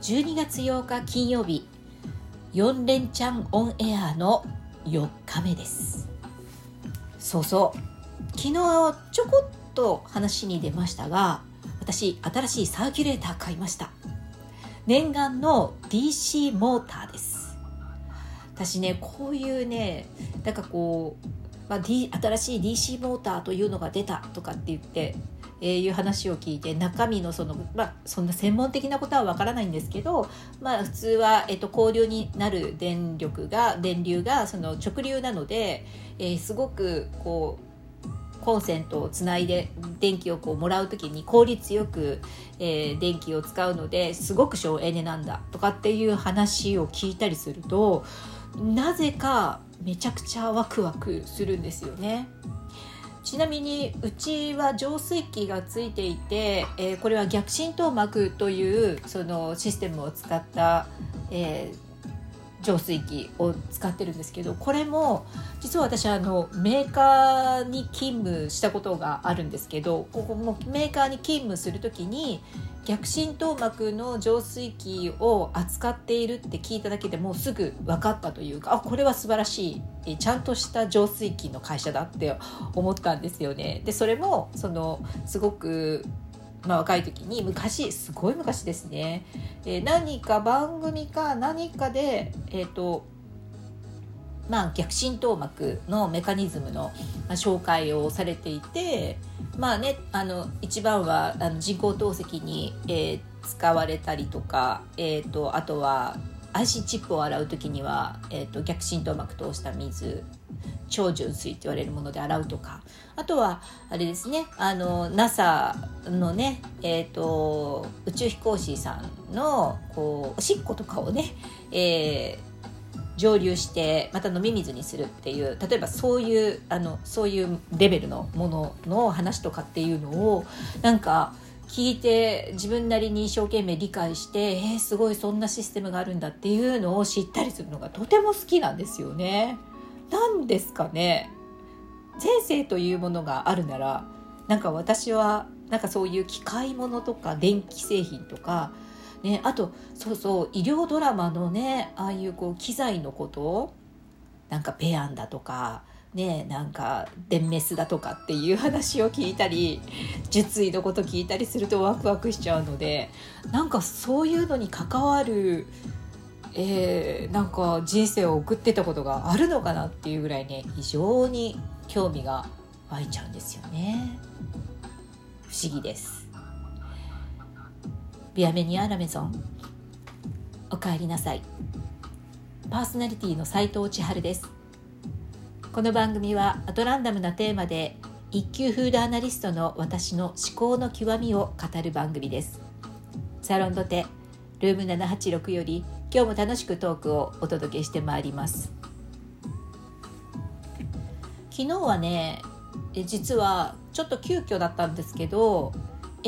12月8日金曜日4連チャンオンエアの4日目です。そうそう。昨日ちょこっと話に出ましたが私新しいサーキュレーター買いました。念願の DC モーターです。私ねこういうねなんかこう、まあ、D、新しい DC モーターというのが出たとかって言ってえー、いう話を聞いて中身のその、まあ、そんな専門的なことはわからないんですけど、まあ、普通は、えーと、交流になる電力が電流がその直流なので、えー、すごくこうコンセントをつないで電気をこうもらう時に効率よく、えー、電気を使うのですごく省エネなんだとかっていう話を聞いたりするとなぜかめちゃくちゃワクワクするんですよね。ちなみにうちは浄水器がついていて、えー、これは逆浸透膜というそのシステムを使った、えー、浄水器を使ってるんですけどこれも実は私あのメーカーに勤務したことがあるんですけどここもメーカーに勤務する時に逆浸透膜の浄水器を扱っているって聞いただけでもうすぐ分かったというかあこれは素晴らしいちゃんとした浄水器の会社だって思ったんですよね。でそれもそのすごくまあ、若い時に昔すごい昔ですね、えー、何か番組か何かで、えーとまあ、逆浸透膜のメカニズムの紹介をされていてまあねあの一番はあの人工透析に、えー、使われたりとか、えーと、あとは IC チップを洗う時には、えーと、逆浸透膜通した水超純水って言われるもので洗うとか。あとはあれですねあの NASA のね、えーと、宇宙飛行士さんのこうおしっことかをね、えー蒸留してまた飲み水にするっていう例えばそういうあのそういうレベルのものの話とかっていうのをなんか聞いて自分なりに一生懸命理解してえー、すごいそんなシステムがあるんだっていうのを知ったりするのがとても好きなんですよね。なんですかね前世というものがあるならなんか私はなんかそういう機械物とか電気製品とかね、あとそうそう医療ドラマのねああいうこう機材のことなんかペアンだとかねなんか電メスだとかっていう話を聞いたり術医のこと聞いたりするとワクワクしちゃうのでなんかそういうのに関わる、えー、なんか人生を送ってたことがあるのかなっていうぐらいね非常に興味が湧いちゃうんですよね。不思議です。ビアメニア・ラメゾンおかえりなさい。パーソナリティの斉藤千春です。この番組はアトランダムなテーマで一級フードアナリストの私の思考の極みを語る番組です。サロンドテルーム786より今日も楽しくトークをお届けしてまいります。昨日はね実はちょっと急遽だったんですけど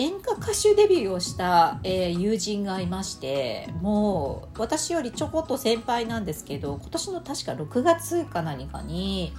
演歌歌手デビューをした、えー、友人がいましてもう私よりちょこっと先輩なんですけど今年の確か6月か何かに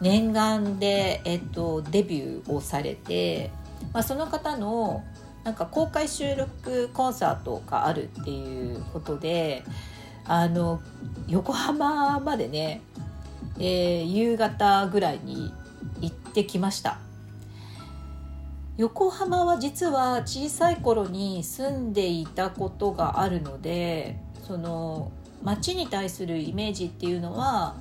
念願で、えっと、デビューをされて、まあ、その方のなんか公開収録コンサートがあるっていうことであの横浜までね、えー、夕方ぐらいに行ってきました。横浜は実は小さい頃に住んでいたことがあるのでその街に対するイメージっていうのは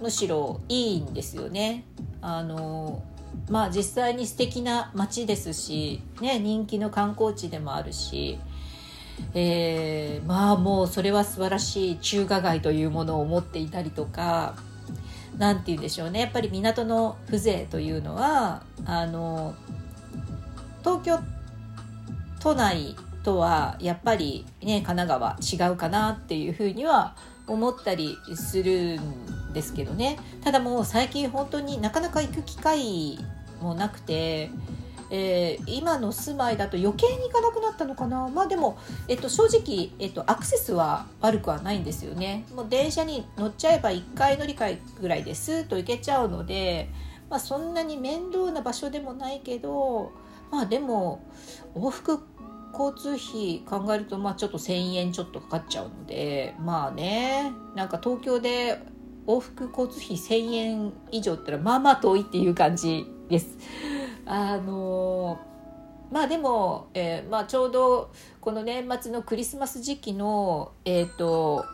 むしろいいんですよね。あのまあ実際に素敵な街ですし、ね、人気の観光地でもあるし、えー、まあもうそれは素晴らしい中華街というものを持っていたりとか何て言うんでしょうね。やっぱり港の風情というのはあの東京都内とはやっぱりね神奈川違うかなっていうふうには思ったりするんですけどね。ただもう最近本当になかなか行く機会もなくてえー、今の住まいだと余計に行かなくなったのかな？まあでも、えっと、正直、えっと、アクセスは悪くはないんですよね。もう電車に乗っちゃえば1回乗り換えぐらいです。と行けちゃうので、まあ、そんなに面倒な場所でもないけどまあでも往復交通費考えるとまあちょっと1,000円ちょっとかかっちゃうのでまあねなんか東京で往復交通費1,000円以上って言ったらまあまあ遠いっていう感じです。あのまあでも、えーまあ、ちょうどこの年末のクリスマス時期の、えーと、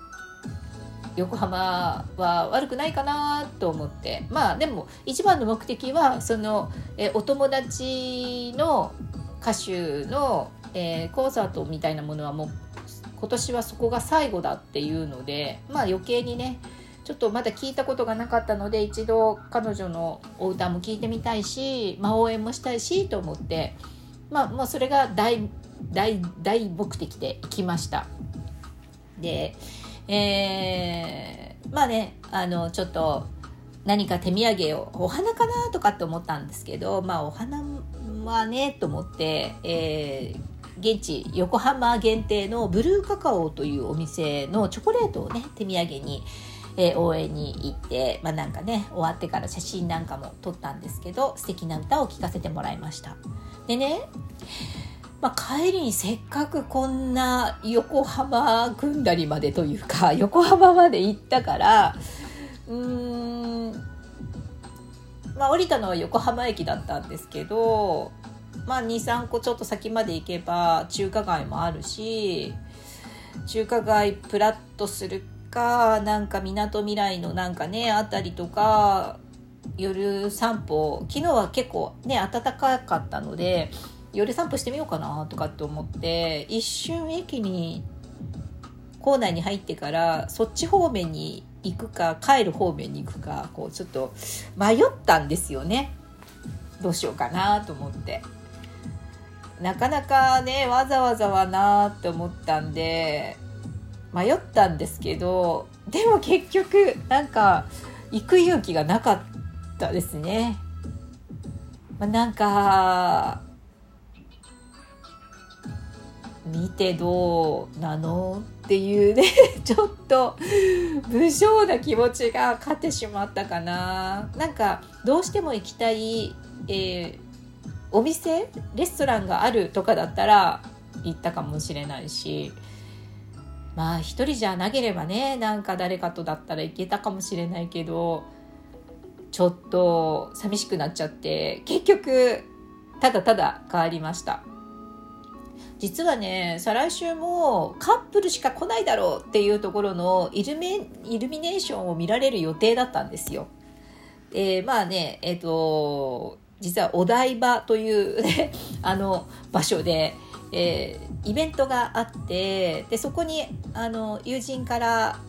横浜は悪くないかなと思って。まあでも一番の目的はその、えお友達の歌手の、えー、コンサートみたいなものはもう今年はそこが最後だっていうのでまあ余計にねちょっとまだ聞いたことがなかったので一度彼女のお歌も聞いてみたいし、まあ、応援もしたいしと思ってまあもうそれが大大大目的で行きました。でえー、まあねあのちょっと何か手土産をお花かなとかって思ったんですけどまあお花はねと思って、えー、現地横浜限定のブルーカカオというお店のチョコレートをね手土産にえー、応援に行って、まあ、なんかね終わってから写真なんかも撮ったんですけど素敵な歌を聴かせてもらいました。でねまあ、帰りにせっかくこんな横浜組んだりまでというか 横浜まで行ったからうーんまあ降りたのは横浜駅だったんですけどまあ23個ちょっと先まで行けば中華街もあるし中華街プラッとするかなんかみなとみらいのなんかねあたりとか夜散歩。昨日は結構ね暖かかったので夜散歩してみようかなとかって思って一瞬駅に構内に入ってからそっち方面に行くか帰る方面に行くかこうちょっと迷ったんですよね。どうしようかなと思って。なかなかねわざわざはなって思ったんで迷ったんですけどでも結局なんか行く勇気がなかったですね。まあ、なんか見てどうなのっていうね ちょっと無性な気持ちが勝ってしまったかななんかどうしても行きたい、えー、お店レストランがあるとかだったら行ったかもしれないしまあ一人じゃなければねなんか誰かとだったらいけたかもしれないけどちょっと寂しくなっちゃって結局ただただ変わりました実はね再来週もカップルしか来ないだろうっていうところのイルミイルミネーションを見られる予定だったんですよ。えー、まあねえっ、ー、と実はお台場というねあの場所でえー、イベントがあってでそこにあの友人から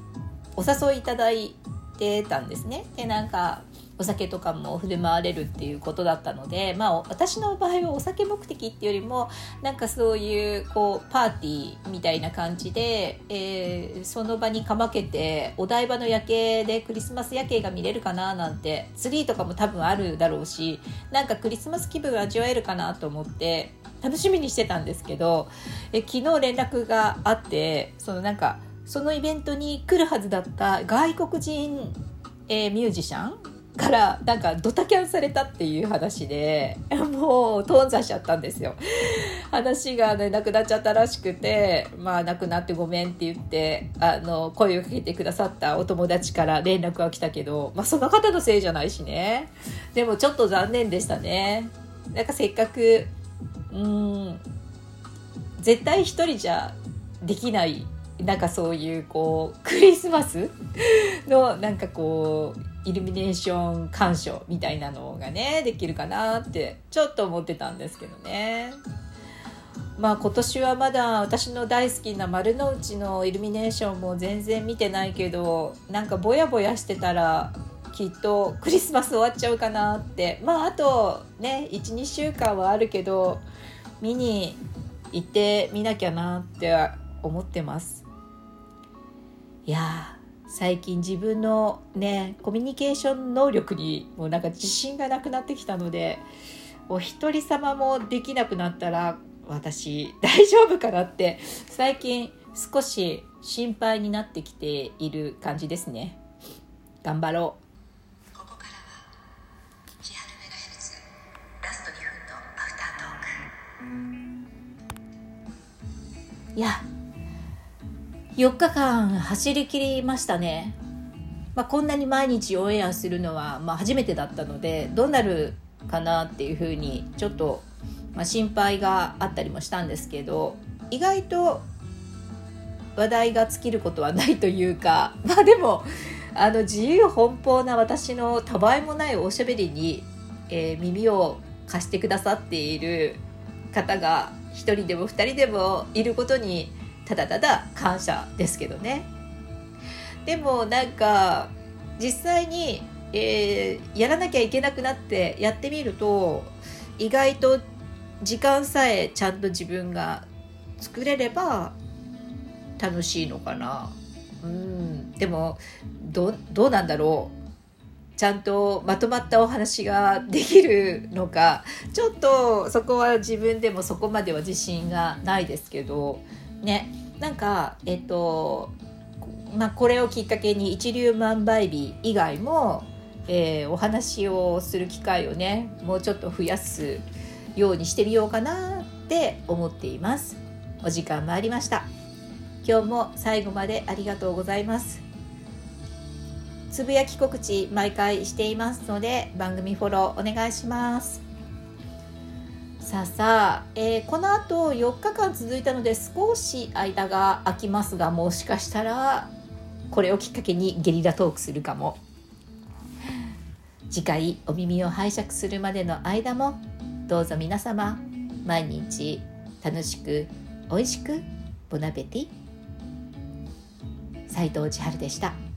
お誘いいただいてたんですね。でなんかお酒とかも振る舞われるっていうことだったので、まあ、私の場合はお酒目的っていうよりもなんかそういうこうパーティーみたいな感じで、えー、その場にかまけてお台場の夜景でクリスマス夜景が見れるかななんてツリーとかも多分あるだろうしなんかクリスマス気分味わえるかなと思って楽しみにしてたんですけどえ昨日連絡があってそのなんかそのイベントに来るはずだった外国人、えー、ミュージシャンからなんかドタキャンされたっていう話でもう頓挫しちゃったんですよ。話がねなくなっちゃったらしくてまあなくなってごめんって言ってあの声をかけてくださったお友達から連絡が来たけどまあその方のせいじゃないしね。でもちょっと残念でしたね。なんかせっかくうん。絶対一人じゃできないなんかそういうこうクリスマスのなんかこうイルミネーション鑑賞みたいなのがねできるかなってちょっと思ってたんですけどね。まあ今年はまだ私の大好きな丸の内のイルミネーションも全然見てないけどなんかぼやぼやしてたらきっとクリスマス終わっちゃうかなって。まああとね12週間はあるけど見に行ってみなきゃなって思ってます。いや最近自分のねコミュニケーション能力にもうなんか自信がなくなってきたのでお一人様もできなくなったら私大丈夫かなって最近少し心配になってきている感じですね。頑張ろう。いや4日間走りきりましたね、まあ、こんなに毎日オンエアするのは、まあ、初めてだったのでどうなるかなっていうふうにちょっと、まあ、心配があったりもしたんですけど意外と話題が尽きることはないというか まあでもあの自由奔放な私のたわいもないおしゃべりに、えー、耳を貸してくださっている方が1人でも2人でもいることにただただ感謝ですけどね。でもなんか実際に、えー、やらなきゃいけなくなってやってみると意外と時間さえちゃんと自分が作れれば楽しいのかな。うん。でもどどうなんだろう。ちゃんとまとまったお話ができるのか。ちょっとそこは自分でもそこまでは自信がないですけど。ね。なんかえっとまあこれをきっかけに一粒万倍日以外も、えー、お話をする機会をねもうちょっと増やすようにしてみようかなって思っています。お時間もありました。今日も最後までありがとうございます。つぶやき告知毎回していますので番組フォローお願いします。さあさあ、えー、この後4日間続いたので少し間が空きますがもしかしたらこれをきっかけにゲリラトークするかも。次回お耳を拝借するまでの間もどうぞ皆様毎日楽しく美味しくボナペティ。斉藤千春でした。